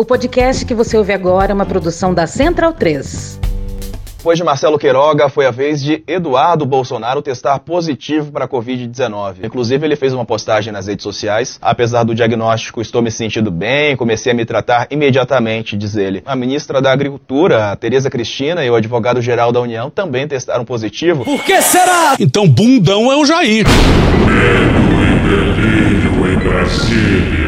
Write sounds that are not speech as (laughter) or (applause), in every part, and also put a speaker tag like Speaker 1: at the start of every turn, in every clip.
Speaker 1: O podcast que você ouve agora é uma produção da Central 3.
Speaker 2: Depois de Marcelo Queiroga, foi a vez de Eduardo Bolsonaro testar positivo para a Covid-19. Inclusive, ele fez uma postagem nas redes sociais. Apesar do diagnóstico, estou me sentindo bem, comecei a me tratar imediatamente, diz ele. A ministra da Agricultura, Tereza Cristina, e o advogado-geral da União também testaram positivo.
Speaker 3: Por que será?
Speaker 4: Então, bundão é o Jair.
Speaker 5: Medo e delírio em Brasília.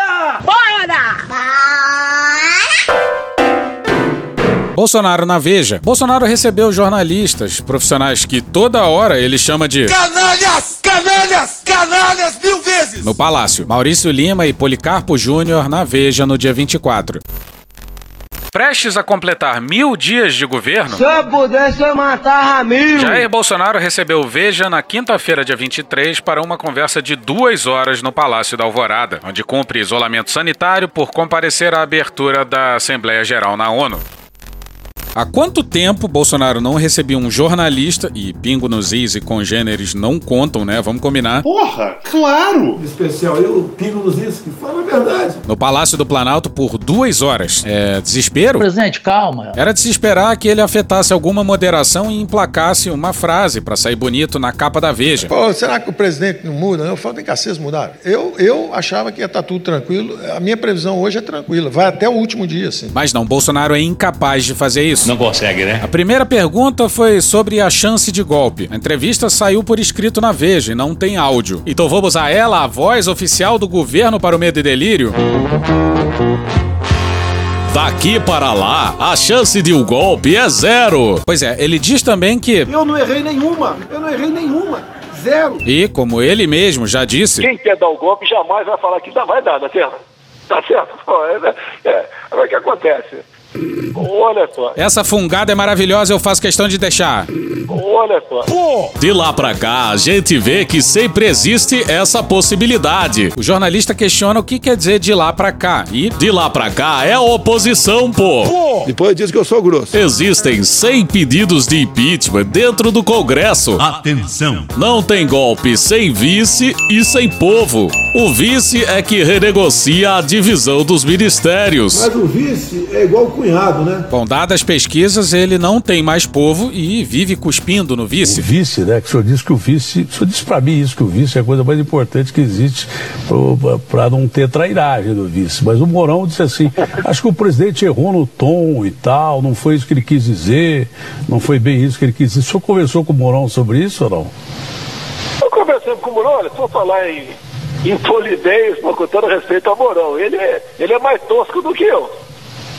Speaker 4: Bolsonaro na Veja. Bolsonaro recebeu jornalistas, profissionais que toda hora ele chama de
Speaker 3: Canalhas! Canalhas! Canalhas mil vezes!
Speaker 4: no Palácio. Maurício Lima e Policarpo Júnior na Veja no dia 24. Prestes a completar mil dias de governo,
Speaker 6: Se eu pudesse, eu matava mil.
Speaker 4: Jair Bolsonaro recebeu Veja na quinta-feira, dia 23, para uma conversa de duas horas no Palácio da Alvorada, onde cumpre isolamento sanitário por comparecer à abertura da Assembleia Geral na ONU. Há quanto tempo Bolsonaro não recebia um jornalista, e pingo nos is e congêneres não contam, né? Vamos combinar.
Speaker 7: Porra, claro! Especial, eu pingo nos isso, que fala a verdade.
Speaker 4: No Palácio do Planalto por duas horas. É desespero?
Speaker 6: Presidente, calma.
Speaker 4: Era de se esperar que ele afetasse alguma moderação e emplacasse uma frase para sair bonito na capa da Veja.
Speaker 7: Pô, será que o presidente não muda? Eu falo, vem cá, vocês mudaram. Eu, eu achava que ia estar tudo tranquilo. A minha previsão hoje é tranquila. Vai até o último dia, assim.
Speaker 4: Mas não, Bolsonaro é incapaz de fazer isso.
Speaker 8: Não consegue, né?
Speaker 4: A primeira pergunta foi sobre a chance de golpe. A entrevista saiu por escrito na Veja e não tem áudio. Então vamos a ela, a voz oficial do governo para o medo e delírio? Daqui para lá, a chance de um golpe é zero. Pois é, ele diz também que.
Speaker 7: Eu não errei nenhuma. Eu não errei nenhuma. Zero.
Speaker 4: E, como ele mesmo já disse,
Speaker 9: Quem quer dar o golpe jamais vai falar que não vai dar, tá certo? Tá certo? Pô, é, é, agora o que acontece? Olha só,
Speaker 4: essa fungada é maravilhosa, eu faço questão de deixar.
Speaker 9: olha só.
Speaker 4: De lá pra cá, a gente vê que sempre existe essa possibilidade. O jornalista questiona o que quer dizer de lá pra cá. E de lá pra cá é oposição, pô.
Speaker 7: Depois diz que eu sou grosso.
Speaker 4: Existem 100 pedidos de impeachment dentro do Congresso.
Speaker 8: Atenção!
Speaker 4: Não tem golpe sem vice e sem povo. O vice é que renegocia a divisão dos ministérios.
Speaker 7: Mas o vice é igual o cunhado, né?
Speaker 4: Bom, dadas as pesquisas, ele não tem mais povo e vive cuspindo no
Speaker 10: O
Speaker 4: vice.
Speaker 10: vice, né? Que o senhor disse que o vice. O senhor disse pra mim isso, que o vice é a coisa mais importante que existe para não ter trairagem do vice. Mas o Mourão disse assim: (laughs) acho que o presidente errou no tom e tal, não foi isso que ele quis dizer, não foi bem isso que ele quis dizer. O senhor conversou com o Mourão sobre isso ou não?
Speaker 9: Eu conversando com o Mourão, olha, for falar em, em polidez, mas com todo respeito ao Mourão, ele é, ele é mais tosco do que eu.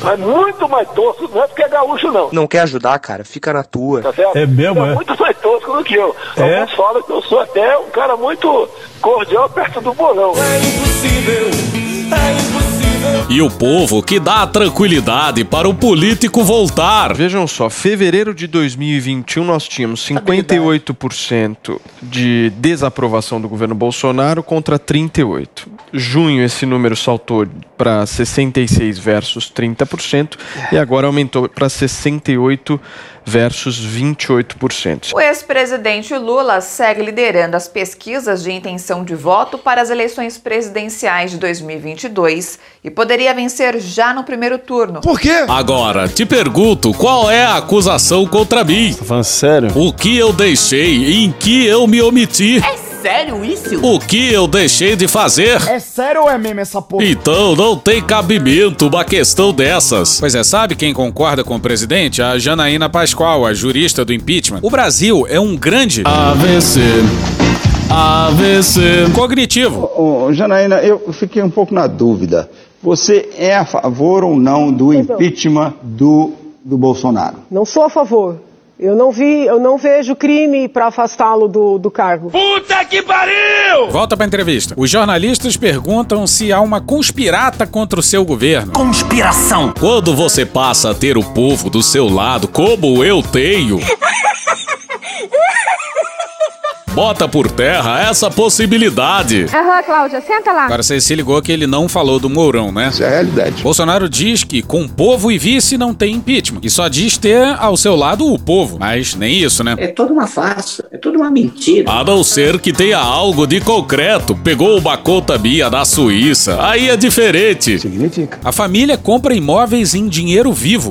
Speaker 9: Mas muito mais tosco, não é porque é gaúcho, não.
Speaker 6: Não quer ajudar, cara? Fica na tua.
Speaker 9: Tá certo?
Speaker 10: É mesmo, é?
Speaker 9: muito mais tosco do que eu.
Speaker 10: É?
Speaker 9: Alguns falam que eu sou até um cara muito cordial perto do Mourão.
Speaker 4: E o povo que dá a tranquilidade para o político voltar.
Speaker 11: Vejam só, fevereiro de 2021 nós tínhamos 58% de desaprovação do governo Bolsonaro contra 38. Junho esse número saltou para 66 versus 30% e agora aumentou para 68 versus 28%.
Speaker 12: O ex-presidente Lula segue liderando as pesquisas de intenção de voto para as eleições presidenciais de 2022 e poderia vencer já no primeiro turno.
Speaker 7: Por quê?
Speaker 4: Agora, te pergunto, qual é a acusação contra mim?
Speaker 11: Falando sério?
Speaker 4: O que eu deixei? Em que eu me omiti?
Speaker 12: Sério isso?
Speaker 4: O que eu deixei de fazer?
Speaker 6: É sério ou é meme essa porra?
Speaker 4: Então não tem cabimento uma questão dessas. Pois é, sabe quem concorda com o presidente? A Janaína Pascoal, a jurista do impeachment. O Brasil é um grande AVC. AVC cognitivo.
Speaker 13: Ô, Janaína, eu fiquei um pouco na dúvida. Você é a favor ou não do impeachment do, do Bolsonaro?
Speaker 6: Não sou a favor.
Speaker 8: Eu não vi, eu não vejo crime para afastá-lo do, do cargo.
Speaker 3: Puta que pariu!
Speaker 4: Volta pra entrevista. Os jornalistas perguntam se há uma conspirata contra o seu governo.
Speaker 3: Conspiração!
Speaker 14: Quando você passa a ter o povo do seu lado, como eu tenho. (laughs) Bota por terra essa possibilidade.
Speaker 15: Aham, Cláudia, senta lá.
Speaker 4: Agora você se ligou que ele não falou do Mourão, né?
Speaker 13: Isso é a realidade.
Speaker 4: Bolsonaro diz que com povo e vice não tem impeachment. E só diz ter ao seu lado o povo. Mas nem isso, né?
Speaker 16: É toda uma farsa, é toda uma mentira.
Speaker 14: A não ser que tenha algo de concreto. Pegou uma conta minha da Suíça. Aí é diferente.
Speaker 13: Significa.
Speaker 4: A família compra imóveis em dinheiro vivo.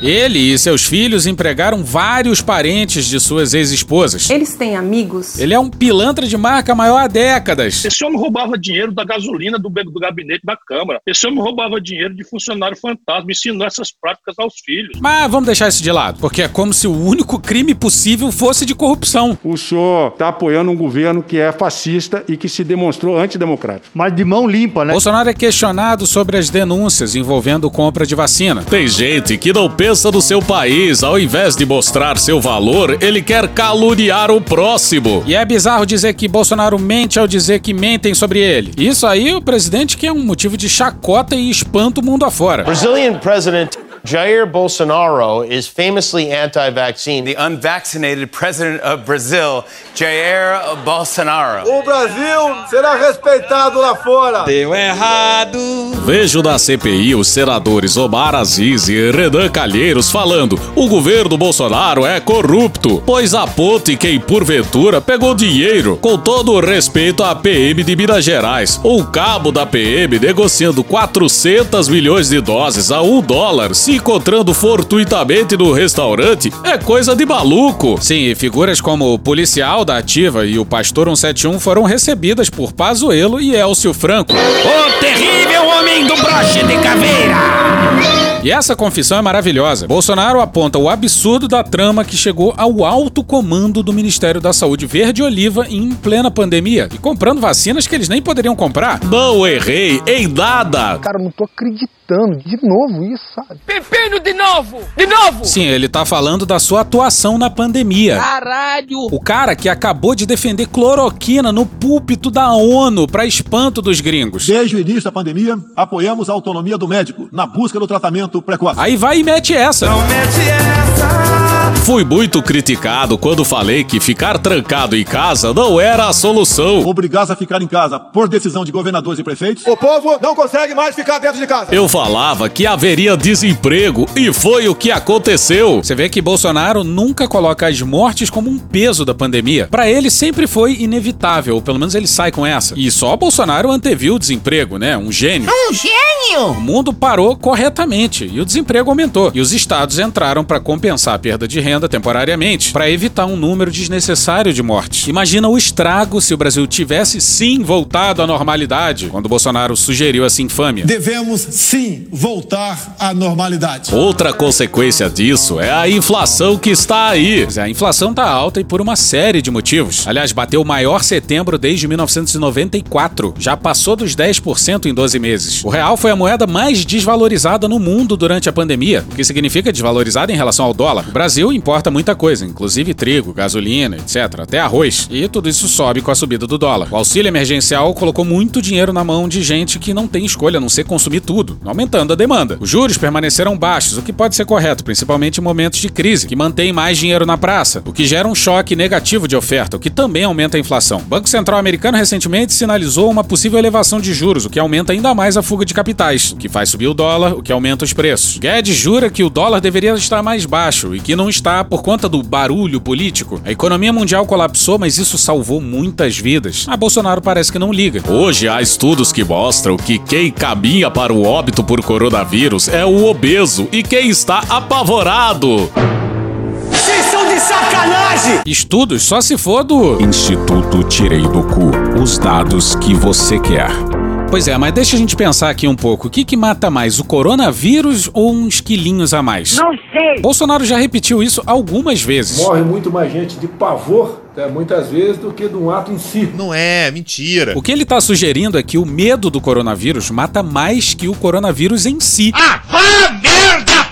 Speaker 4: Ele e seus filhos empregaram vários parentes de suas ex-esposas.
Speaker 17: Eles têm amigos?
Speaker 4: Ele é um pilantra de marca maior há décadas.
Speaker 18: Esse homem roubava dinheiro da gasolina do, do gabinete da Câmara. Esse homem roubava dinheiro de funcionário fantasma. Ensinou essas práticas aos filhos.
Speaker 4: Mas vamos deixar isso de lado, porque é como se o único crime possível fosse de corrupção.
Speaker 19: O senhor está apoiando um governo que é fascista e que se demonstrou antidemocrático.
Speaker 20: Mas de mão limpa, né?
Speaker 4: Bolsonaro é questionado sobre as denúncias envolvendo compra de vacina.
Speaker 14: Tem gente que não pensa no seu país. Ao invés de mostrar seu valor, ele quer caluniar o próximo.
Speaker 4: E é bizarro dizer que Bolsonaro mente ao dizer que mentem sobre ele. Isso aí o presidente que é um motivo de chacota e espanto o mundo afora.
Speaker 21: Brazilian President Jair Bolsonaro is famously anti-vaccine.
Speaker 22: The unvaccinated president of Brazil, Jair Bolsonaro.
Speaker 23: O Brasil será respeitado lá fora.
Speaker 22: Deu errado.
Speaker 14: Vejo na CPI os senadores Omar Aziz e Renan Calheiros falando: o governo Bolsonaro é corrupto, pois aponte quem porventura pegou dinheiro. Com todo o respeito à PM de Minas Gerais, o cabo da PM negociando 400 milhões de doses a um dólar se encontrando fortuitamente no restaurante é coisa de maluco.
Speaker 4: Sim, e figuras como o policial da Ativa e o pastor 171 foram recebidas por Pazuello e Elcio Franco.
Speaker 3: O terrível homem do broche de caveira!
Speaker 4: E essa confissão é maravilhosa. Bolsonaro aponta o absurdo da trama que chegou ao alto comando do Ministério da Saúde Verde Oliva em plena pandemia e comprando vacinas que eles nem poderiam comprar.
Speaker 14: Não errei em nada.
Speaker 20: Cara, eu não tô acreditando de novo isso, sabe?
Speaker 3: Pepino de novo! De novo!
Speaker 4: Sim, ele tá falando da sua atuação na pandemia.
Speaker 3: Caralho!
Speaker 4: O cara que acabou de defender cloroquina no púlpito da ONU para espanto dos gringos.
Speaker 24: Desde o início da pandemia, apoiamos a autonomia do médico na busca do tratamento precoce.
Speaker 4: Aí vai e mete essa.
Speaker 3: Não mete essa!
Speaker 14: Fui muito criticado quando falei que ficar trancado em casa não era a solução.
Speaker 24: Obrigados a ficar em casa por decisão de governadores e prefeitos. O povo não consegue mais ficar dentro de casa.
Speaker 14: Eu falava que haveria desemprego e foi o que aconteceu.
Speaker 4: Você vê que Bolsonaro nunca coloca as mortes como um peso da pandemia. Para ele sempre foi inevitável, ou pelo menos ele sai com essa. E só Bolsonaro anteviu o desemprego, né? Um gênio.
Speaker 3: Um gênio!
Speaker 4: O mundo parou corretamente e o desemprego aumentou. E os estados entraram para compensar a perda de renda temporariamente, para evitar um número desnecessário de mortes. Imagina o estrago se o Brasil tivesse sim voltado à normalidade, quando Bolsonaro sugeriu essa infâmia.
Speaker 24: Devemos sim voltar à normalidade.
Speaker 14: Outra consequência disso é a inflação que está aí.
Speaker 4: A inflação tá alta e por uma série de motivos. Aliás, bateu o maior setembro desde 1994. Já passou dos 10% em 12 meses. O real foi a moeda mais desvalorizada no mundo durante a pandemia, o que significa desvalorizada em relação ao dólar. O Brasil importa muita coisa, inclusive trigo, gasolina, etc., até arroz. E tudo isso sobe com a subida do dólar. O auxílio emergencial colocou muito dinheiro na mão de gente que não tem escolha a não ser consumir tudo, aumentando a demanda. Os juros permaneceram baixos, o que pode ser correto, principalmente em momentos de crise, que mantém mais dinheiro na praça, o que gera um choque negativo de oferta, o que também aumenta a inflação. O Banco Central americano recentemente sinalizou uma possível elevação de juros, o que aumenta ainda mais a fuga de capitais, o que faz subir o dólar, o que aumenta os preços. Guedes jura que o dólar deveria estar mais baixo e que não está por conta do barulho político. A economia mundial colapsou, mas isso salvou muitas vidas. A Bolsonaro parece que não liga.
Speaker 14: Hoje há estudos que mostram que quem caminha para o óbito por coronavírus é o obeso e quem está apavorado.
Speaker 3: Vocês são de sacanagem!
Speaker 4: Estudos só se for do
Speaker 14: Instituto Tirei do Cu os dados que você quer.
Speaker 4: Pois é, mas deixa a gente pensar aqui um pouco. O que, que mata mais, o coronavírus ou uns quilinhos a mais?
Speaker 3: Não sei!
Speaker 4: Bolsonaro já repetiu isso algumas vezes.
Speaker 24: Morre muito mais gente de pavor, né, muitas vezes, do que de um ato em si.
Speaker 25: Não é, mentira.
Speaker 4: O que ele tá sugerindo é que o medo do coronavírus mata mais que o coronavírus em si.
Speaker 3: Ah, vá merda!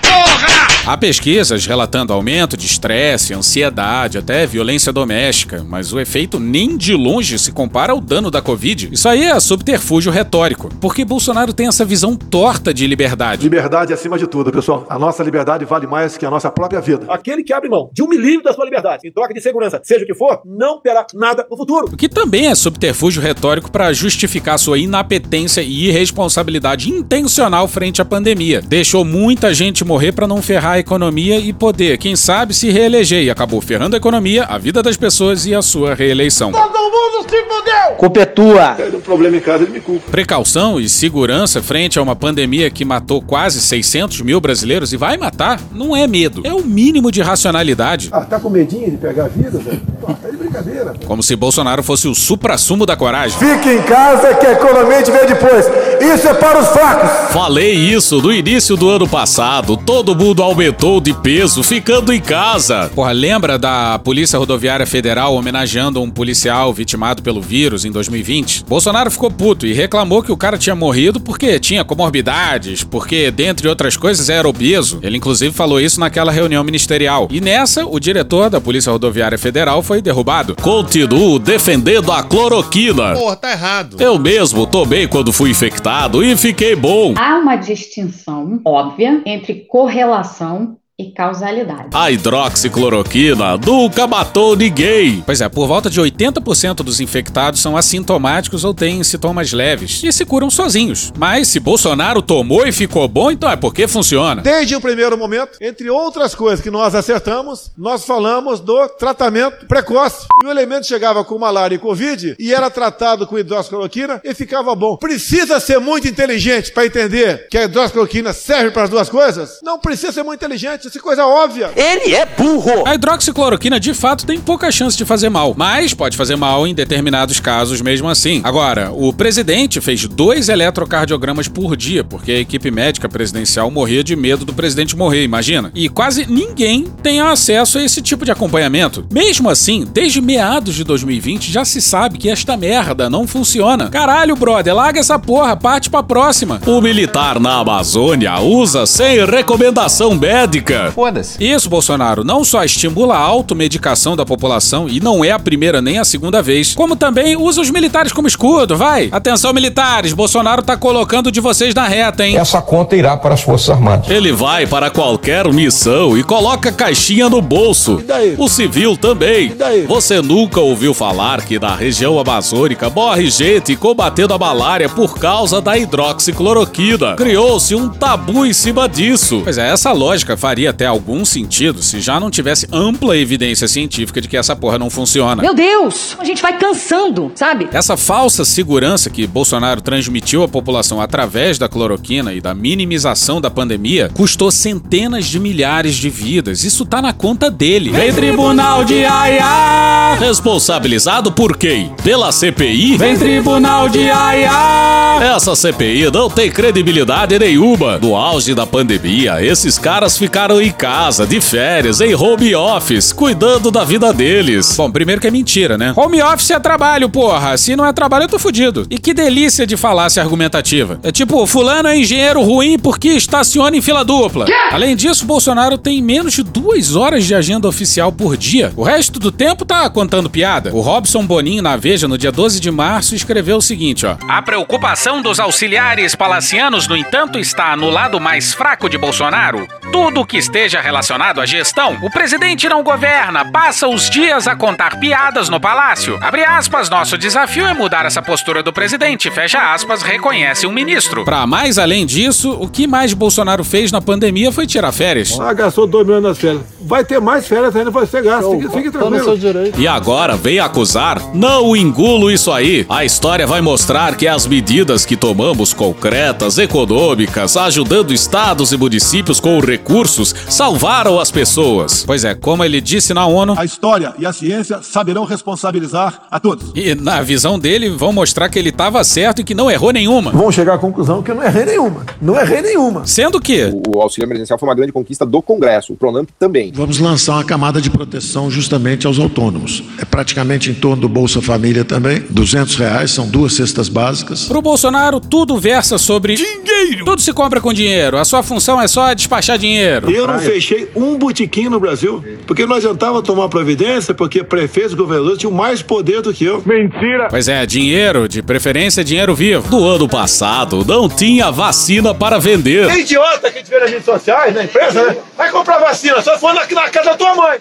Speaker 4: Há pesquisas relatando aumento de estresse, ansiedade, até violência doméstica, mas o efeito nem de longe se compara ao dano da Covid. Isso aí é subterfúgio retórico, porque Bolsonaro tem essa visão torta de liberdade.
Speaker 24: Liberdade acima de tudo, pessoal. A nossa liberdade vale mais que a nossa própria vida.
Speaker 26: Aquele que abre mão de um milímetro da sua liberdade em troca de segurança, seja o que for, não terá nada no futuro.
Speaker 4: O que também é subterfúgio retórico para justificar sua inapetência e irresponsabilidade intencional frente à pandemia. Deixou muita gente morrer para não ferrar a economia e poder, quem sabe, se reeleger e acabou ferrando a economia, a vida das pessoas e a sua reeleição.
Speaker 24: Todo mundo se fudeu!
Speaker 6: Culpa é tua.
Speaker 24: Um problema em casa, ele me culpa.
Speaker 4: Precaução e segurança frente a uma pandemia que matou quase 600 mil brasileiros e vai matar não é medo, é o mínimo de racionalidade.
Speaker 24: Ah, tá com medinho de pegar vírus, velho? Pô, tá de brincadeira.
Speaker 4: Como se Bolsonaro fosse o suprassumo da coragem.
Speaker 24: Fique em casa que a economia te vê depois. Isso é para os fracos.
Speaker 14: Falei isso no início do ano passado. Todo mundo aumentou de peso ficando em casa.
Speaker 4: Porra, lembra da Polícia Rodoviária Federal homenageando um policial vitimado pelo vírus em 2020? Bolsonaro ficou puto e reclamou que o cara tinha morrido porque tinha comorbidades, porque, dentre outras coisas, era obeso. Ele, inclusive, falou isso naquela reunião ministerial. E nessa, o diretor da Polícia Rodoviária Federal foi derrubado.
Speaker 14: Continuo defendendo a cloroquina.
Speaker 27: Porra, tá errado.
Speaker 14: Eu mesmo tomei quando fui infectado e fiquei bom.
Speaker 15: Há uma distinção óbvia entre correlação down e causalidade.
Speaker 14: A hidroxicloroquina nunca matou ninguém.
Speaker 4: Pois é, por volta de 80% dos infectados são assintomáticos ou têm sintomas leves e se curam sozinhos. Mas se Bolsonaro tomou e ficou bom, então é porque funciona.
Speaker 24: Desde o primeiro momento, entre outras coisas que nós acertamos, nós falamos do tratamento precoce. E o elemento chegava com malária e covid e era tratado com hidroxicloroquina e ficava bom. Precisa ser muito inteligente para entender que a hidroxicloroquina serve para as duas coisas? Não precisa ser muito inteligente, isso é coisa óbvia.
Speaker 6: Ele é burro.
Speaker 4: A hidroxicloroquina de fato tem pouca chance de fazer mal, mas pode fazer mal em determinados casos mesmo assim. Agora, o presidente fez dois eletrocardiogramas por dia, porque a equipe médica presidencial morria de medo do presidente morrer, imagina. E quase ninguém tem acesso a esse tipo de acompanhamento. Mesmo assim, desde meados de 2020 já se sabe que esta merda não funciona. Caralho, brother, larga essa porra, parte pra próxima.
Speaker 14: O militar na Amazônia usa sem recomendação médica.
Speaker 27: Foda-se.
Speaker 4: Isso, Bolsonaro, não só estimula a automedicação da população, e não é a primeira nem a segunda vez, como também usa os militares como escudo, vai. Atenção, militares, Bolsonaro tá colocando de vocês na reta, hein?
Speaker 17: Essa conta irá para as Forças Armadas.
Speaker 14: Ele vai para qualquer missão e coloca caixinha no bolso.
Speaker 24: E daí?
Speaker 14: O civil também.
Speaker 24: E daí?
Speaker 14: Você nunca ouviu falar que na região amazônica morre gente combatendo a malária por causa da hidroxicloroquina. Criou-se um tabu em cima disso.
Speaker 4: Pois é, essa lógica faria até algum sentido se já não tivesse ampla evidência científica de que essa porra não funciona.
Speaker 15: Meu Deus, a gente vai cansando, sabe?
Speaker 4: Essa falsa segurança que Bolsonaro transmitiu à população através da cloroquina e da minimização da pandemia custou centenas de milhares de vidas. Isso tá na conta dele. Vem tribunal de Aia!
Speaker 14: Responsabilizado por quem? Pela CPI?
Speaker 4: Vem tribunal de Aia!
Speaker 14: Essa CPI não tem credibilidade nenhuma. No auge da pandemia, esses caras ficaram em casa, de férias, em home office, cuidando da vida deles.
Speaker 4: Bom, primeiro que é mentira, né? Home office é trabalho, porra. Se não é trabalho, eu tô fudido. E que delícia de falácia argumentativa. É tipo, fulano é engenheiro ruim porque estaciona em fila dupla. Além disso, Bolsonaro tem menos de duas horas de agenda oficial por dia. O resto do tempo tá contando piada. O Robson Boninho, na Veja, no dia 12 de março, escreveu o seguinte, ó. A preocupação dos auxiliares palacianos, no entanto, está no lado mais fraco de Bolsonaro. Tudo que esteja relacionado à gestão, o presidente não governa, passa os dias a contar piadas no palácio. Abre aspas, nosso desafio é mudar essa postura do presidente, fecha aspas, reconhece um ministro. Pra mais além disso, o que mais Bolsonaro fez na pandemia foi tirar férias.
Speaker 24: Ah, gastou 2 milhões nas férias. Vai ter mais férias ainda para ser gasto. Fique, fique tranquilo.
Speaker 14: E agora vem acusar? Não engulo isso aí. A história vai mostrar que as medidas que tomamos concretas, econômicas, ajudando estados e municípios com recursos, salvaram as pessoas.
Speaker 4: Pois é, como ele disse na ONU.
Speaker 24: A história e a ciência saberão responsabilizar a todos.
Speaker 4: E na visão dele, vão mostrar que ele estava certo e que não errou nenhuma.
Speaker 24: Vão chegar à conclusão que eu não errei nenhuma. Não errei nenhuma.
Speaker 4: Sendo que.
Speaker 25: O auxílio emergencial foi uma grande conquista do Congresso, o Pronamp também.
Speaker 7: Vamos lançar uma camada de proteção justamente aos autônomos. É praticamente em torno do Bolsa Família também. 200 reais, são duas cestas básicas.
Speaker 4: Pro Bolsonaro, tudo versa sobre dinheiro. Tudo se compra com dinheiro. A sua função é só despachar dinheiro.
Speaker 24: Eu não
Speaker 27: praia.
Speaker 24: fechei um botiquim no Brasil, porque não adiantava tomar providência, porque prefeitos e governadores tinham mais poder do que eu. Mentira!
Speaker 14: Pois é, dinheiro, de preferência dinheiro vivo. No ano passado, não tinha vacina para vender.
Speaker 24: É idiota que a gente vê nas redes sociais, na empresa, né? Vai comprar vacina, só for na, na casa da tua mãe.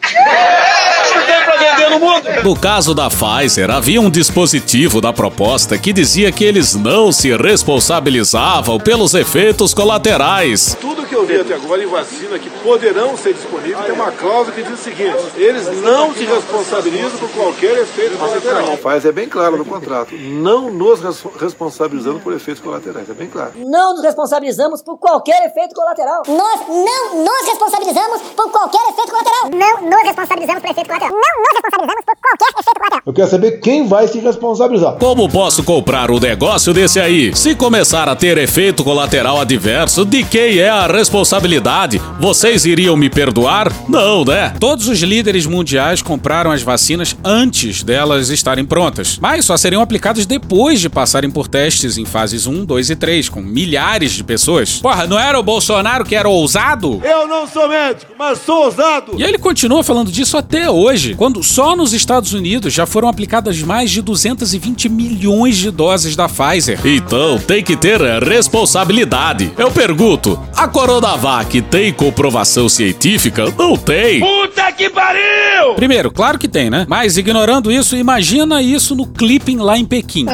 Speaker 24: Não tem pra vender no mundo.
Speaker 14: No caso da Pfizer, havia um dispositivo da proposta que dizia que eles não se responsabilizavam pelos efeitos colaterais.
Speaker 24: Tudo que eu vi até agora em vacina que poderão ser disponíveis tem uma cláusula que diz o seguinte: eles não se responsabilizam por qualquer efeito colateral. Faz é bem claro no contrato. Não nos res- responsabilizamos por efeitos colaterais, é bem claro.
Speaker 28: Não nos responsabilizamos por qualquer efeito colateral.
Speaker 29: Nós não nos responsabilizamos por qualquer efeito colateral. Não nos responsabilizamos por efeito colateral. Não nos responsabilizamos por qualquer efeito colateral.
Speaker 24: Eu quero saber quem vai se responsabilizar.
Speaker 14: Como posso comprar um negócio desse aí? Se começar a ter efeito colateral adverso, de quem é a responsabilidade? Vocês iriam me perdoar? Não, né?
Speaker 4: Todos os líderes mundiais compraram as vacinas antes delas estarem prontas, mas só seriam aplicadas depois de passarem por testes em fases 1, 2 e 3, com milhares de pessoas. Porra, não era o Bolsonaro que era ousado?
Speaker 24: Eu não sou médico, mas sou ousado.
Speaker 4: E ele continua falando disso até hoje, quando só nos Estados Unidos já foram aplicadas mais de 220 milhões de doses da Pfizer.
Speaker 14: Então tem que ter responsabilidade. Eu pergunto: a Coronavac tem comprovação científica? Não tem.
Speaker 3: Puta que pariu!
Speaker 4: Primeiro, claro que tem, né? Mas ignorando isso, imagina isso no clipping lá em Pequim.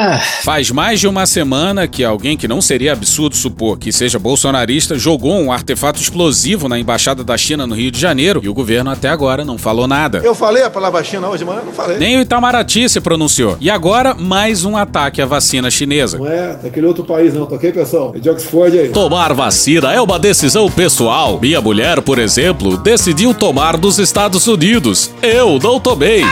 Speaker 4: Faz mais de uma semana que alguém que não seria absurdo supor que seja bolsonarista jogou um artefato explosivo na embaixada da China no Rio de Janeiro e o governo até agora não falou nada.
Speaker 24: Eu falei a palavra China hoje de manhã? Não falei.
Speaker 4: Nem o Itamaraty se pronunciou. E agora, mais um ataque à vacina chinesa.
Speaker 24: Não é daquele outro país, não, toquei, pessoal? É de Oxford aí.
Speaker 14: Tomar vacina é uma decisão pessoal. Minha mulher, por exemplo, decidiu tomar dos Estados Unidos. Eu não tomei.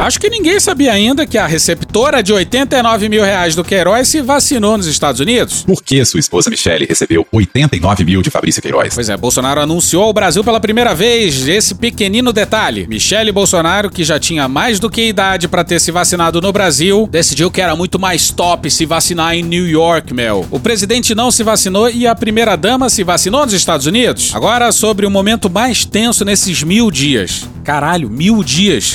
Speaker 4: Acho que ninguém sabia ainda que a receptora de 89 mil reais do Queiroz se vacinou nos Estados Unidos.
Speaker 30: Por que sua esposa Michele recebeu 89 mil de Fabrício Queiroz?
Speaker 4: Pois é, Bolsonaro anunciou ao Brasil pela primeira vez esse pequenino detalhe. Michele Bolsonaro, que já tinha mais do que idade para ter se vacinado no Brasil, decidiu que era muito mais top se vacinar em New York, Mel. O presidente não se vacinou e a primeira dama se vacinou nos Estados Unidos. Agora sobre o momento mais tenso nesses mil dias. Caralho, mil dias.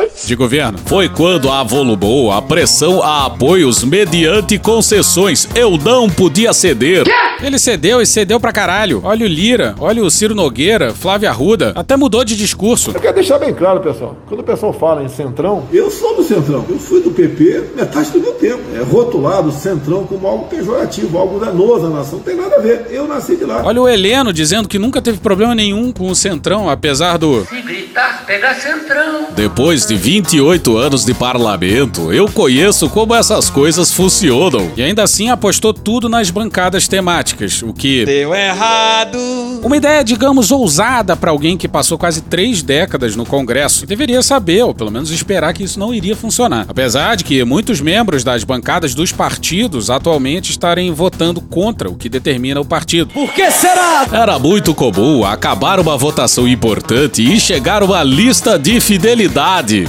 Speaker 24: good.
Speaker 4: De governo.
Speaker 14: Foi quando avolumou a pressão a apoios mediante concessões. Eu não podia ceder.
Speaker 4: Ele cedeu e cedeu pra caralho. Olha o Lira, olha o Ciro Nogueira, Flávia Arruda. Até mudou de discurso.
Speaker 24: Eu quero deixar bem claro, pessoal. Quando o pessoal fala em Centrão, eu sou do Centrão. Eu fui do PP metade do meu tempo. É rotulado Centrão como algo pejorativo, algo danoso à nação. Não tem nada a ver. Eu nasci de lá.
Speaker 4: Olha o Heleno dizendo que nunca teve problema nenhum com o Centrão, apesar do.
Speaker 3: Se gritar, pega centrão.
Speaker 14: Depois de 28 anos de parlamento, eu conheço como essas coisas funcionam.
Speaker 4: E ainda assim apostou tudo nas bancadas temáticas, o que.
Speaker 3: Deu errado.
Speaker 4: Uma ideia, digamos, ousada para alguém que passou quase três décadas no Congresso. E deveria saber, ou pelo menos esperar que isso não iria funcionar. Apesar de que muitos membros das bancadas dos partidos atualmente estarem votando contra o que determina o partido.
Speaker 3: Por que será?
Speaker 14: Era muito comum acabar uma votação importante e chegar uma lista de fidelidade.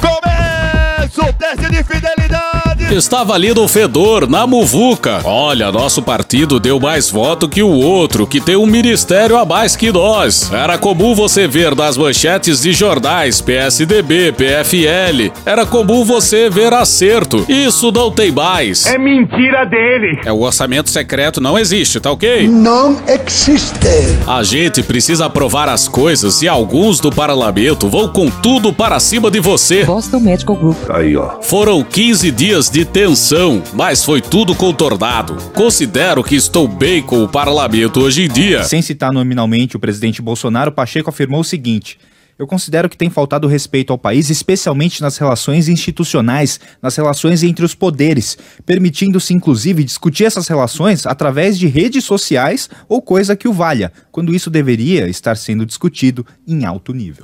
Speaker 3: O teste de fidelidade.
Speaker 14: Estava ali no fedor, na muvuca. Olha, nosso partido deu mais voto que o outro, que tem um ministério a mais que nós. Era comum você ver nas manchetes de jornais PSDB, PFL. Era comum você ver acerto. Isso não tem mais.
Speaker 3: É mentira dele.
Speaker 4: É, o orçamento secreto não existe, tá ok?
Speaker 3: Não existe.
Speaker 14: A gente precisa aprovar as coisas e alguns do parlamento vão com tudo para cima de você.
Speaker 31: Boston Medical Group.
Speaker 24: Aí, ó.
Speaker 14: Foram 15 dias de tensão, mas foi tudo contornado. Considero que estou bem com o parlamento hoje em dia.
Speaker 32: Sem citar nominalmente o presidente Bolsonaro, Pacheco afirmou o seguinte. Eu considero que tem faltado respeito ao país, especialmente nas relações institucionais, nas relações entre os poderes, permitindo-se inclusive discutir essas relações através de redes sociais ou coisa que o valha, quando isso deveria estar sendo discutido em alto nível.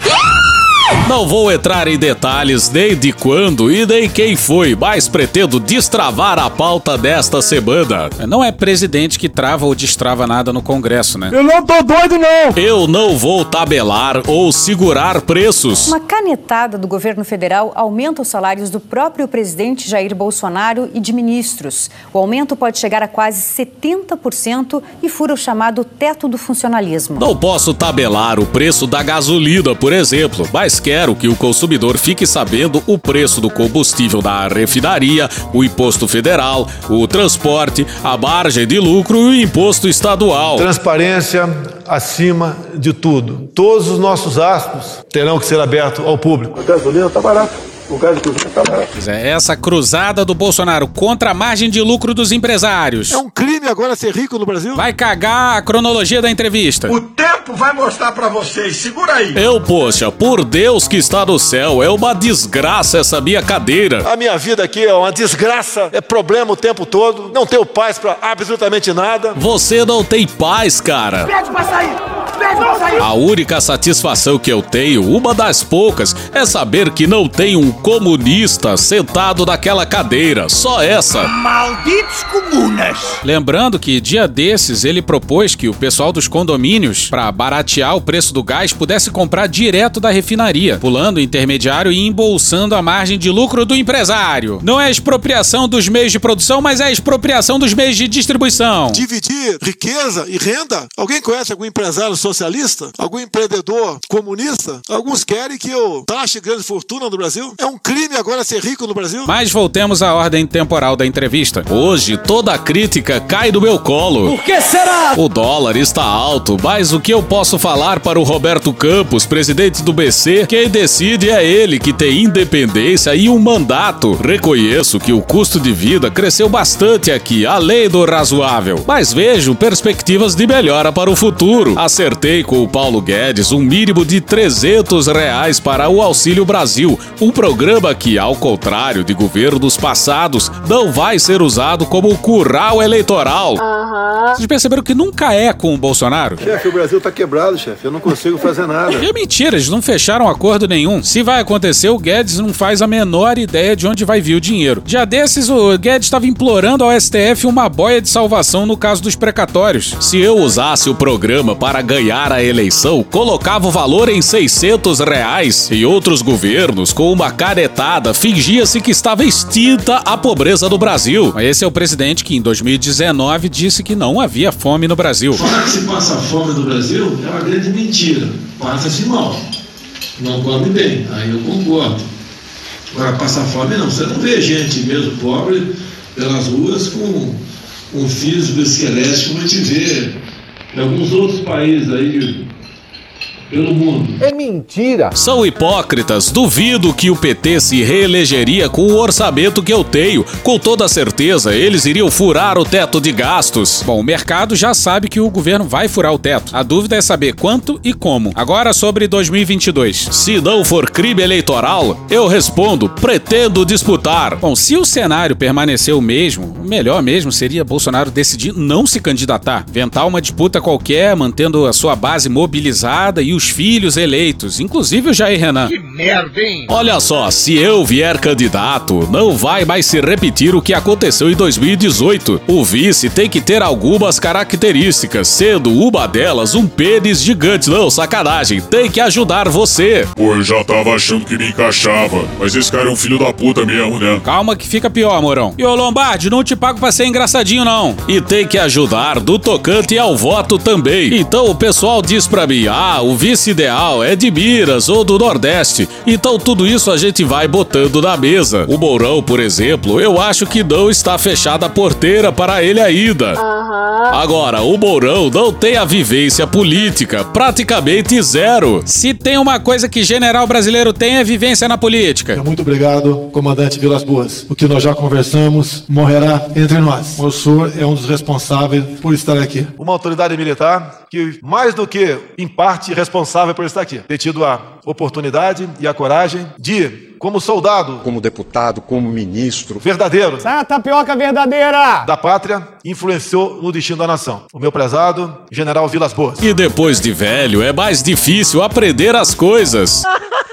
Speaker 14: Não vou entrar em detalhes nem de quando e nem quem foi, mas pretendo destravar a pauta desta semana.
Speaker 4: Não é presidente que trava ou destrava nada no Congresso, né?
Speaker 6: Eu não tô doido, não!
Speaker 14: Eu não vou tabelar ou segurar preços.
Speaker 27: Uma canetada do governo federal aumenta os salários do próprio presidente Jair Bolsonaro e de ministros. O aumento pode chegar a quase 70% e fura o chamado teto do funcionalismo.
Speaker 14: Não posso tabelar o preço da gasolina, por exemplo, mas quero que o consumidor fique sabendo o preço do combustível da refinaria, o imposto federal, o transporte, a margem de lucro e o imposto estadual.
Speaker 24: Transparência acima de tudo. Todos os nossos astos terão que ser abertos ao público. A gasolina está barata. O gás de cozinha está barato.
Speaker 4: Pois é, essa cruzada do Bolsonaro contra a margem de lucro dos empresários.
Speaker 24: É um crime agora ser rico no Brasil?
Speaker 4: Vai cagar a cronologia da entrevista.
Speaker 23: O tempo vai mostrar pra vocês. Segura aí.
Speaker 14: Eu, poxa, por Deus que está no céu, é uma desgraça essa minha cadeira.
Speaker 24: A minha vida aqui é uma desgraça, é problema o tempo todo, não tenho paz pra absolutamente nada.
Speaker 14: Você não tem paz, cara.
Speaker 23: Pede pra sair. Pede pra sair.
Speaker 14: A única satisfação que eu tenho, uma das poucas, é saber que não tem um comunista sentado naquela cadeira. Só essa.
Speaker 3: Malditos comunas!
Speaker 4: Lembrando que dia desses ele propôs que o pessoal dos condomínios, para baratear o preço do gás, pudesse comprar direto da refinaria, pulando o intermediário e embolsando a margem de lucro do empresário. Não é expropriação dos meios de produção, mas é expropriação dos meios de distribuição.
Speaker 24: Dividir riqueza e renda? Alguém conhece algum empresário socialista? Algum empreendedor comunista? Alguns querem que eu taxe grande fortuna no Brasil? É um crime agora ser rico no Brasil?
Speaker 4: Mas voltemos à ordem temporal da entrevista.
Speaker 14: Hoje toda a crítica cai do meu colo.
Speaker 6: Por que será?
Speaker 14: O dólar está alto, mas o que eu posso falar para o Roberto Campos, presidente do BC? Quem decide é ele, que tem independência e um mandato. Reconheço que o custo de vida cresceu bastante aqui, além do razoável. Mas vejo perspectivas de melhora para o futuro. Acertei com o Paulo Guedes um mínimo de 300 reais para o Auxílio Brasil, um programa que, ao contrário de governos passados, não vai ser usado como curral eleitoral.
Speaker 4: Vocês perceberam que nunca é com o Bolsonaro?
Speaker 24: Chefe, o Brasil tá quebrado, chefe. Eu não consigo fazer nada. (laughs)
Speaker 4: É mentira, eles não fecharam acordo nenhum. Se vai acontecer, o Guedes não faz a menor ideia de onde vai vir o dinheiro. Já desses, o Guedes estava implorando ao STF uma boia de salvação no caso dos precatórios.
Speaker 14: Se eu usasse o programa para ganhar a eleição, colocava o valor em 600 reais. E outros governos, com uma caretada, fingia-se que estava extinta a pobreza do Brasil.
Speaker 4: Esse é o presidente que, em 2019, disse que não havia fome no Brasil.
Speaker 33: Falar que se passa fome no Brasil é uma grande mentira. Passa-se mal. Não come bem. Aí eu concordo. Agora, passar fome não. Você não vê gente mesmo pobre pelas ruas com um físico esquelético como a gente vê em alguns outros países aí pelo mundo.
Speaker 24: É mentira.
Speaker 14: São hipócritas. Duvido que o PT se reelegeria com o orçamento que eu tenho. Com toda certeza, eles iriam furar o teto de gastos.
Speaker 4: Bom, o mercado já sabe que o governo vai furar o teto. A dúvida é saber quanto e como. Agora sobre 2022.
Speaker 14: Se não for crime eleitoral, eu respondo: pretendo disputar.
Speaker 4: Bom, se o cenário permanecer o mesmo, o melhor mesmo seria Bolsonaro decidir não se candidatar, ventar uma disputa qualquer, mantendo a sua base mobilizada e os filhos eleitos, inclusive o Jair Renan.
Speaker 23: Que merda, hein?
Speaker 14: Olha só, se eu vier candidato, não vai mais se repetir o que aconteceu em 2018. O vice tem que ter algumas características, sendo uma delas um pênis gigante. Não, sacanagem, tem que ajudar você.
Speaker 34: Pô, eu já tava achando que me encaixava, mas esse cara é um filho da puta mesmo, né?
Speaker 4: Calma que fica pior, Morão. E ô Lombardi, não te pago pra ser engraçadinho, não.
Speaker 14: E tem que ajudar do tocante ao voto também. Então o pessoal diz pra mim: ah, o vice ideal é de Minas ou do Nordeste. Então tudo isso a gente vai botando na mesa. O Mourão, por exemplo, eu acho que não está fechada a porteira para ele ainda. Agora, o Mourão não tem a vivência política, praticamente zero.
Speaker 4: Se tem uma coisa que general brasileiro tem é vivência na política.
Speaker 24: Muito obrigado, comandante Vilas Boas. O que nós já conversamos morrerá entre nós. O senhor é um dos responsáveis por estar aqui. Uma autoridade militar que, mais do que, em parte, responsável por estar aqui. Ter tido a oportunidade e a coragem de, como soldado,
Speaker 31: Como deputado, como ministro.
Speaker 24: verdadeiro
Speaker 6: Sai a tapioca verdadeira!
Speaker 24: da pátria, influenciou no destino da nação. O meu prezado General Vilas Boas.
Speaker 14: E depois de velho, é mais difícil aprender as coisas. (laughs)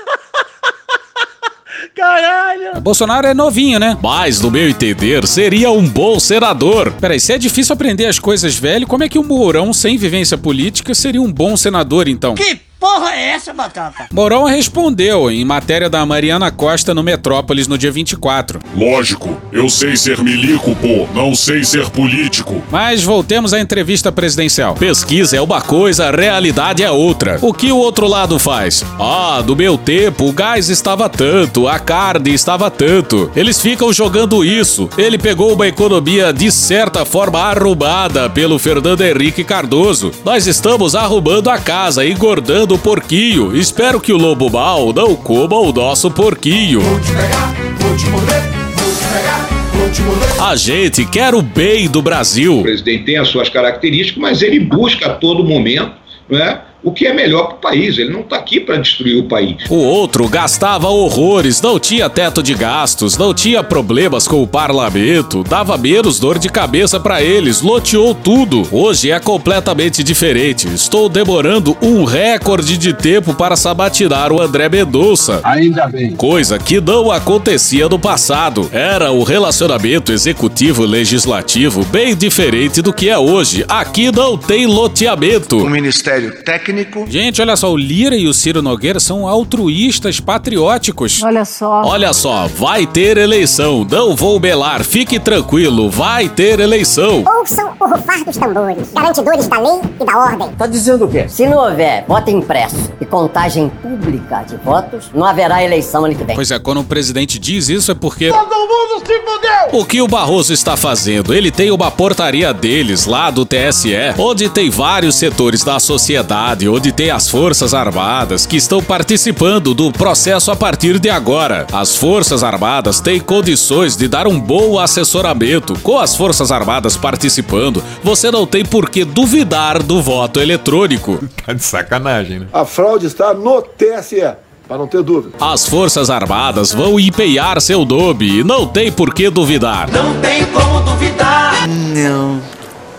Speaker 4: Bolsonaro é novinho, né?
Speaker 14: Mas, no meu entender, seria um bom senador.
Speaker 4: Peraí, se é difícil aprender as coisas velho, como é que o Mourão, sem vivência política, seria um bom senador, então?
Speaker 3: Que porra é essa, Batata?
Speaker 4: Mourão respondeu em matéria da Mariana Costa no Metrópolis no dia 24.
Speaker 34: Lógico, eu sei ser milico, pô, não sei ser político.
Speaker 4: Mas voltemos à entrevista presidencial.
Speaker 14: Pesquisa é uma coisa, realidade é outra. O que o outro lado faz? Ah, do meu tempo o gás estava tanto, a carne estava tanto. Eles ficam jogando isso. Ele pegou uma economia de certa forma arrumada pelo Fernando Henrique Cardoso. Nós estamos arrumando a casa, engordando o porquinho. Espero que o lobo mal não coma o nosso porquinho.
Speaker 23: Vou te pegar, vou te morder, vou te pegar, vou te morder.
Speaker 14: A gente quer o bem do Brasil.
Speaker 35: O presidente tem as suas características, mas ele busca a todo momento né, o que é melhor para o país. Ele não está aqui para destruir o país.
Speaker 14: O outro gastava horrores, não tinha teto de gastos, não tinha problemas com o parlamento, dava menos dor de cabeça para eles, loteou tudo. Hoje é completamente diferente. Estou demorando um recorde de tempo para sabatinar o André Mendonça.
Speaker 23: Ainda bem.
Speaker 14: Coisa que não acontecia no passado. Era o relacionamento executivo-legislativo bem diferente do que é hoje. Aqui não tem loteamento.
Speaker 23: O Ministério Técnico.
Speaker 4: Gente, olha só, o Lira e o Ciro Nogueira são altruístas patrióticos.
Speaker 36: Olha só.
Speaker 14: Olha só, vai ter eleição. Não vou belar, fique tranquilo, vai ter eleição.
Speaker 29: Ouçam o rufar dos tambores, garantidores da lei e da ordem.
Speaker 28: Tá dizendo o quê? Se não houver voto impresso e contagem pública de votos, não haverá eleição ano que vem.
Speaker 4: Pois é, quando o presidente diz isso é porque.
Speaker 23: Todo mundo se fudeu!
Speaker 14: O que o Barroso está fazendo? Ele tem uma portaria deles lá do TSE, onde tem vários setores da sociedade, onde tem as Forças Armadas que estão participando do processo a partir de agora. As Forças Armadas têm condições de dar um bom assessoramento. Com as Forças Armadas participando, você não tem por que duvidar do voto eletrônico. (laughs)
Speaker 37: Tá de sacanagem, né?
Speaker 26: A fraude está no TSE, para não ter dúvida.
Speaker 14: As Forças Armadas vão empenhar seu nome e não tem por que duvidar.
Speaker 23: Não tem como duvidar.
Speaker 28: Não.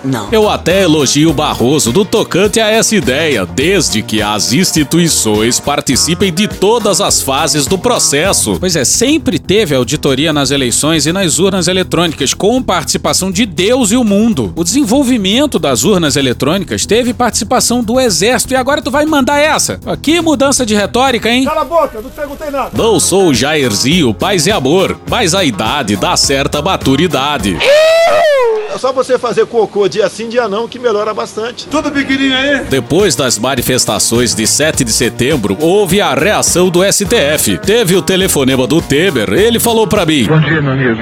Speaker 28: Não.
Speaker 14: Eu até elogio o Barroso do tocante a essa ideia, desde que as instituições participem de todas as fases do processo.
Speaker 4: Pois é, sempre teve auditoria nas eleições e nas urnas eletrônicas, com participação de Deus e o mundo. O desenvolvimento das urnas eletrônicas teve participação do Exército e agora tu vai mandar essa? Que mudança de retórica, hein?
Speaker 24: Cala a boca, não perguntei nada.
Speaker 14: Não sou o Jairzinho, paz e amor, mas a idade dá certa maturidade.
Speaker 26: É só você fazer cocô dia sim, dia não, que melhora bastante.
Speaker 23: Tudo pequenininho aí?
Speaker 14: Depois das manifestações de 7 de setembro, houve a reação do STF. Teve o telefonema do Temer, ele falou pra mim:
Speaker 38: Bom dia, meu amigo.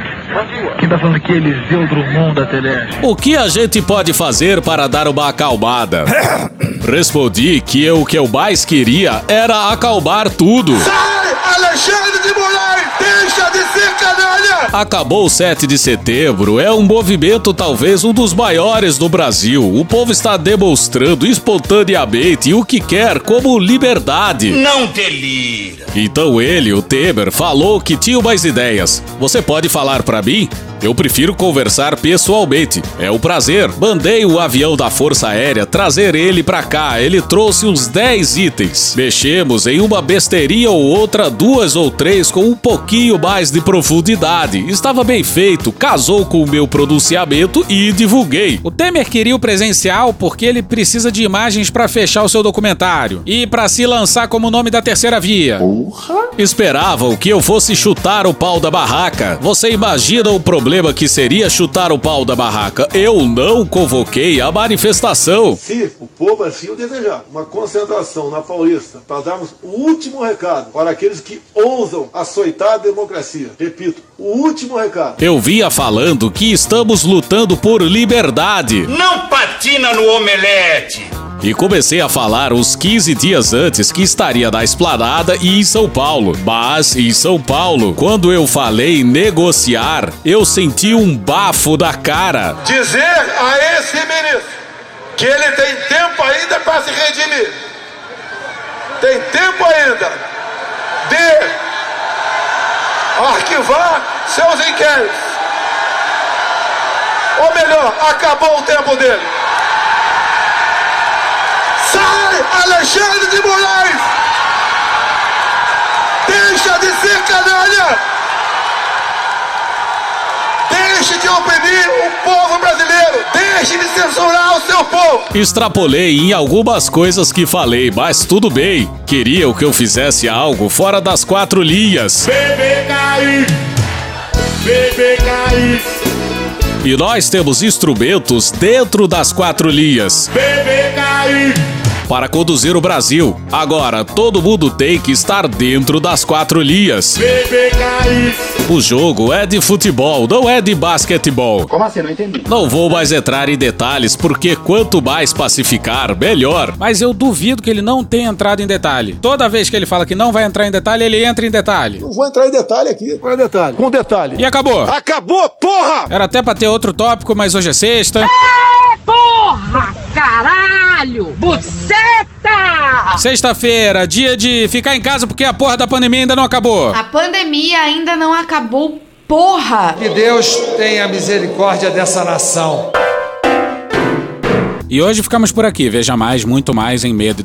Speaker 38: Quem tá falando aqui é Eliseu Drummond da Teleste.
Speaker 14: O que a gente pode fazer para dar uma acalmada? (coughs) Respondi que eu, o que eu mais queria era acalmar tudo.
Speaker 23: Sai, Alexandre de Moraes! Deixa de ser canalha!
Speaker 14: Acabou o 7 de setembro, é um movimento talvez um dos maiores do Brasil. O povo está demonstrando espontaneamente o que quer como liberdade.
Speaker 23: Não delira!
Speaker 14: Então ele, o Temer, falou que tinha mais ideias. Você pode falar pra mim? Eu prefiro conversar pessoalmente. É um prazer. Mandei o avião da Força Aérea trazer ele pra cá. Ele trouxe uns 10 itens. Mexemos em uma besteirinha ou outra, duas ou três com um pouquinho mais de profundidade. Estava bem feito, casou com o meu pronunciamento e divulguei.
Speaker 4: O Temer queria o presencial porque ele precisa de imagens pra fechar o seu documentário e pra se lançar como nome da terceira via.
Speaker 14: Esperavam que eu fosse chutar o pau da barraca. Você imagina o problema que seria chutar o pau da barraca? Eu não convoquei a manifestação.
Speaker 26: Se o povo assim o desejar, uma concentração na Paulista para darmos o último recado para aqueles que ousam açoitar a democracia. Repito, o último recado.
Speaker 14: Eu vinha falando que estamos lutando por liberdade.
Speaker 23: Não patina no omelete!
Speaker 14: E comecei a falar uns 15 dias antes que estaria na esplanada e em São Paulo. Mas em São Paulo, quando eu falei negociar, eu senti um bafo da cara.
Speaker 23: Dizer a esse ministro que ele tem tempo ainda para se redimir. Tem tempo ainda de arquivar seus inquéritos. Ou melhor, acabou o tempo dele. Sai, Alexandre de Moraes! Deixa de ser canalha! Deixe de oprimir o povo brasileiro! Deixe de censurar o seu povo!
Speaker 14: Extrapolei em algumas coisas que falei, mas tudo bem. Queria que eu fizesse algo fora das quatro linhas.
Speaker 34: Bebê cair, bebê cair,
Speaker 14: E nós temos instrumentos dentro das quatro linhas
Speaker 34: bebê cair.
Speaker 14: Para conduzir o Brasil. Agora, todo mundo tem que estar dentro das quatro linhas. O jogo é de futebol, não é de basquetebol.
Speaker 36: Como assim? Não entendi.
Speaker 14: Não vou mais entrar em detalhes, porque quanto mais pacificar, melhor.
Speaker 4: Mas eu duvido que ele não tenha entrado em detalhe. Toda vez que ele fala que não vai entrar em detalhe, ele entra em detalhe.
Speaker 26: Não vou entrar em detalhe aqui. Qual é detalhe? Com detalhe.
Speaker 4: E acabou.
Speaker 26: Acabou, porra!
Speaker 4: Era até pra ter outro tópico, mas hoje é sexta.
Speaker 39: Porra! Caralho! Buceta!
Speaker 4: Sexta-feira, dia de ficar em casa porque a porra da pandemia ainda não acabou.
Speaker 37: A pandemia ainda não acabou, porra!
Speaker 40: Que Deus tenha misericórdia dessa nação.
Speaker 4: E hoje ficamos por aqui. Veja mais, muito mais em medo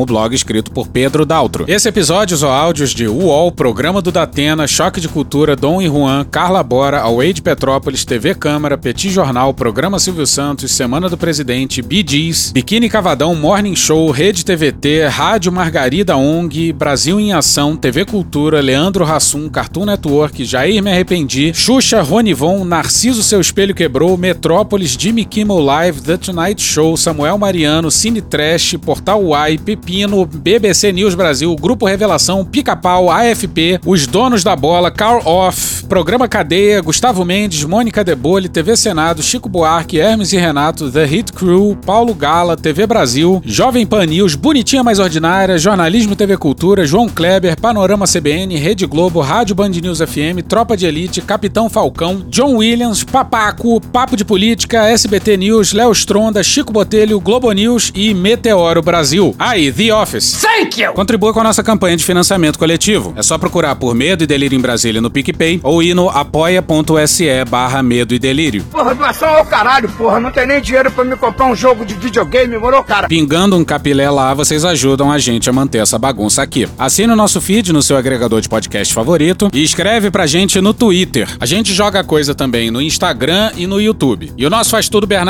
Speaker 4: o blog escrito por Pedro Daltro. Esse episódio usou áudios de UOL, Programa do Datena, Choque de Cultura, Dom e Juan, Carla Bora, Away de Petrópolis, TV Câmara, Petit Jornal, Programa Silvio Santos, Semana do Presidente, Gees, Biquíni Cavadão, Morning Show, Rede TVT, Rádio Margarida ONG, Brasil em Ação, TV Cultura, Leandro Hassum, Cartoon Network, Jair Me Arrependi, Xuxa, Ronivon, Narciso Seu Espelho Quebrou, Metrópolis, Jimmy Kimmel Live, The Tonight Show, Samuel Mariano, Cine Trash, Portal Uai, Pepino, BBC News Brasil, Grupo Revelação, Pica-Pau, AFP, Os Donos da Bola, Car Off, Programa Cadeia, Gustavo Mendes, Mônica Debole, TV Senado, Chico Buarque, Hermes e Renato, The Hit Crew, Paulo Gala, TV Brasil, Jovem Pan News, Bonitinha Mais Ordinária, Jornalismo TV Cultura, João Kleber, Panorama CBN, Rede Globo, Rádio Band News FM, Tropa de Elite, Capitão Falcão, John Williams, Papaco, Papo de Política, SBT News, Léo Stronda, Chico Botelho, Globo News e Meteoro Brasil. Aí, The Office.
Speaker 39: Thank you!
Speaker 4: Contribua com a nossa campanha de financiamento coletivo. É só procurar por Medo e Delírio em Brasília no PicPay ou ir no apoia.se barra Medo e Delírio.
Speaker 39: Porra, doação ao caralho, porra. Não tem nem dinheiro pra me comprar um jogo de videogame, morou, cara?
Speaker 4: Pingando um capilé lá, vocês ajudam a gente a manter essa bagunça aqui. Assine o nosso feed no seu agregador de podcast favorito e escreve pra gente no Twitter. A gente joga coisa também no Instagram e no YouTube. E o nosso Faz Tudo Bernardo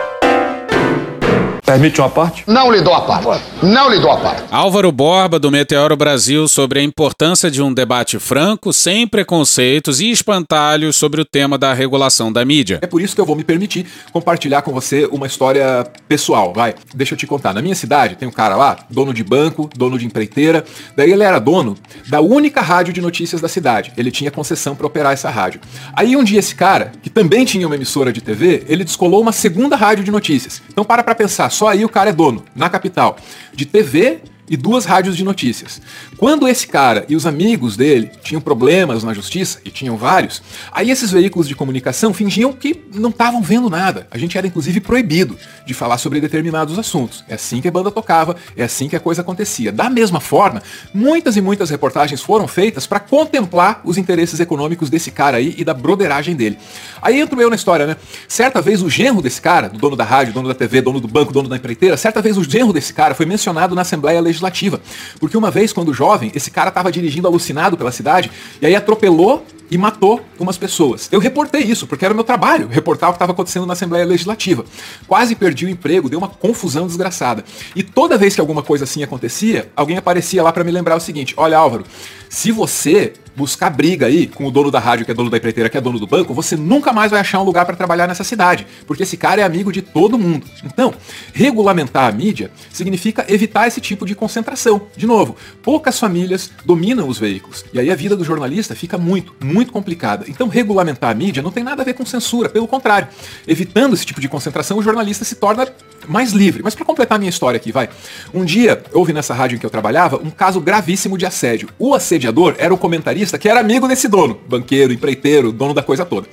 Speaker 34: Permite uma parte?
Speaker 36: Não lhe dou a parte. Não lhe dou a parte.
Speaker 4: Álvaro Borba, do Meteoro Brasil, sobre a importância de um debate franco, sem preconceitos e espantalhos sobre o tema da regulação da mídia.
Speaker 41: É por isso que eu vou me permitir compartilhar com você uma história pessoal, vai. Deixa eu te contar. Na minha cidade tem um cara lá, dono de banco, dono de empreiteira. Daí ele era dono da única rádio de notícias da cidade. Ele tinha concessão para operar essa rádio. Aí um dia esse cara, que também tinha uma emissora de TV, ele descolou uma segunda rádio de notícias. Então para pra pensar, só aí o cara é dono, na capital, de TV e duas rádios de notícias. Quando esse cara e os amigos dele tinham problemas na justiça, e tinham vários, aí esses veículos de comunicação fingiam que não estavam vendo nada. A gente era inclusive proibido de falar sobre determinados assuntos. É assim que a banda tocava, é assim que a coisa acontecia. Da mesma forma, muitas e muitas reportagens foram feitas para contemplar os interesses econômicos desse cara aí e da broderagem dele. Aí entro eu na história, né? Certa vez o genro desse cara, do dono da rádio, dono da TV, dono do banco, dono da empreiteira, certa vez o genro desse cara foi mencionado na Assembleia Legislativa legislativa. Porque uma vez, quando jovem, esse cara estava dirigindo alucinado pela cidade e aí atropelou e matou umas pessoas. Eu reportei isso, porque era meu trabalho, reportar o que estava acontecendo na Assembleia Legislativa. Quase perdi o emprego, deu uma confusão desgraçada. E toda vez que alguma coisa assim acontecia, alguém aparecia lá para me lembrar o seguinte: olha, Álvaro, se você buscar briga aí com o dono da rádio, que é dono da empreiteira, que é dono do banco, você nunca mais vai achar um lugar para trabalhar nessa cidade, porque esse cara é amigo de todo mundo. Então, regulamentar a mídia significa evitar esse tipo de concentração. De novo, poucas famílias dominam os veículos, e aí a vida do jornalista fica muito, muito complicada. Então, regulamentar a mídia não tem nada a ver com censura, pelo contrário. Evitando esse tipo de concentração, o jornalista se torna mais livre. Mas para completar minha história aqui, vai. Um dia, houve nessa rádio em que eu trabalhava um caso gravíssimo de assédio. O assediador era o comentarista que era amigo desse dono, banqueiro, empreiteiro, dono da coisa toda.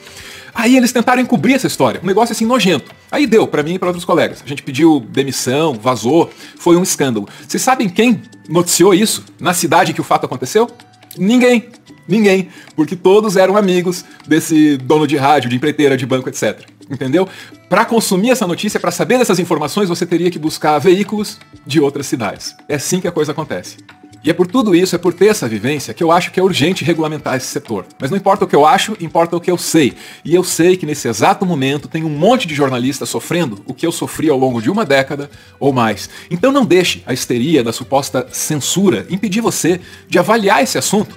Speaker 41: Aí eles tentaram encobrir essa história, um negócio assim nojento. Aí deu para mim e para outros colegas. A gente pediu demissão, vazou, foi um escândalo. Vocês sabem quem noticiou isso na cidade que o fato aconteceu? Ninguém. Ninguém, porque todos eram amigos desse dono de rádio, de empreiteira, de banco, etc. Entendeu? Para consumir essa notícia, para saber dessas informações, você teria que buscar veículos de outras cidades. É assim que a coisa acontece. E é por tudo isso, é por ter essa vivência, que eu acho que é urgente regulamentar esse setor. Mas não importa o que eu acho, importa o que eu sei. E eu sei que nesse exato momento tem um monte de jornalistas sofrendo o que eu sofri ao longo de uma década ou mais. Então não deixe a histeria da suposta censura impedir você de avaliar esse assunto